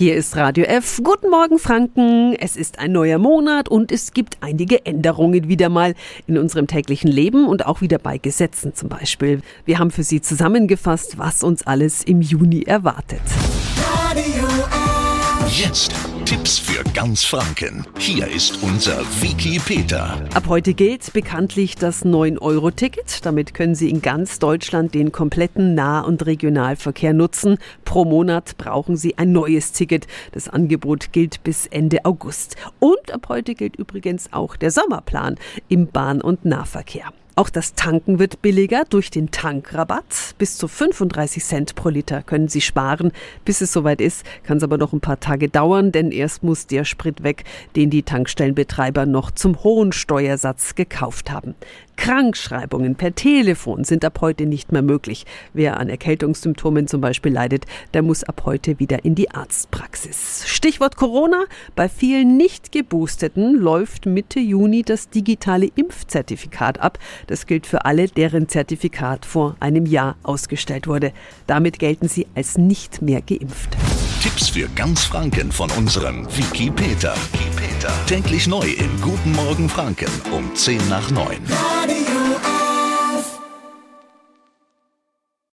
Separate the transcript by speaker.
Speaker 1: Hier ist Radio F. Guten Morgen, Franken. Es ist ein neuer Monat und es gibt einige Änderungen wieder mal in unserem täglichen Leben und auch wieder bei Gesetzen zum Beispiel. Wir haben für Sie zusammengefasst, was uns alles im Juni erwartet.
Speaker 2: Radio F.
Speaker 3: Jetzt Tipps für ganz Franken. Hier ist unser Wiki Peter.
Speaker 1: Ab heute gilt bekanntlich das 9-Euro-Ticket. Damit können Sie in ganz Deutschland den kompletten Nah- und Regionalverkehr nutzen. Pro Monat brauchen Sie ein neues Ticket. Das Angebot gilt bis Ende August. Und ab heute gilt übrigens auch der Sommerplan im Bahn- und Nahverkehr. Auch das Tanken wird billiger durch den Tankrabatt. Bis zu 35 Cent pro Liter können Sie sparen. Bis es soweit ist, kann es aber noch ein paar Tage dauern, denn erst muss der Sprit weg, den die Tankstellenbetreiber noch zum hohen Steuersatz gekauft haben. Krankschreibungen per Telefon sind ab heute nicht mehr möglich. Wer an Erkältungssymptomen zum Beispiel leidet, der muss ab heute wieder in die Arztpraxis. Stichwort Corona. Bei vielen nicht geboosteten läuft Mitte Juni das digitale Impfzertifikat ab. Das gilt für alle, deren Zertifikat vor einem Jahr ausgestellt wurde. Damit gelten sie als nicht mehr geimpft.
Speaker 3: Tipps für ganz Franken von unserem Wiki Peter. Wiki Peter. Täglich neu im Guten Morgen Franken um 10 nach 9.
Speaker 2: Radio.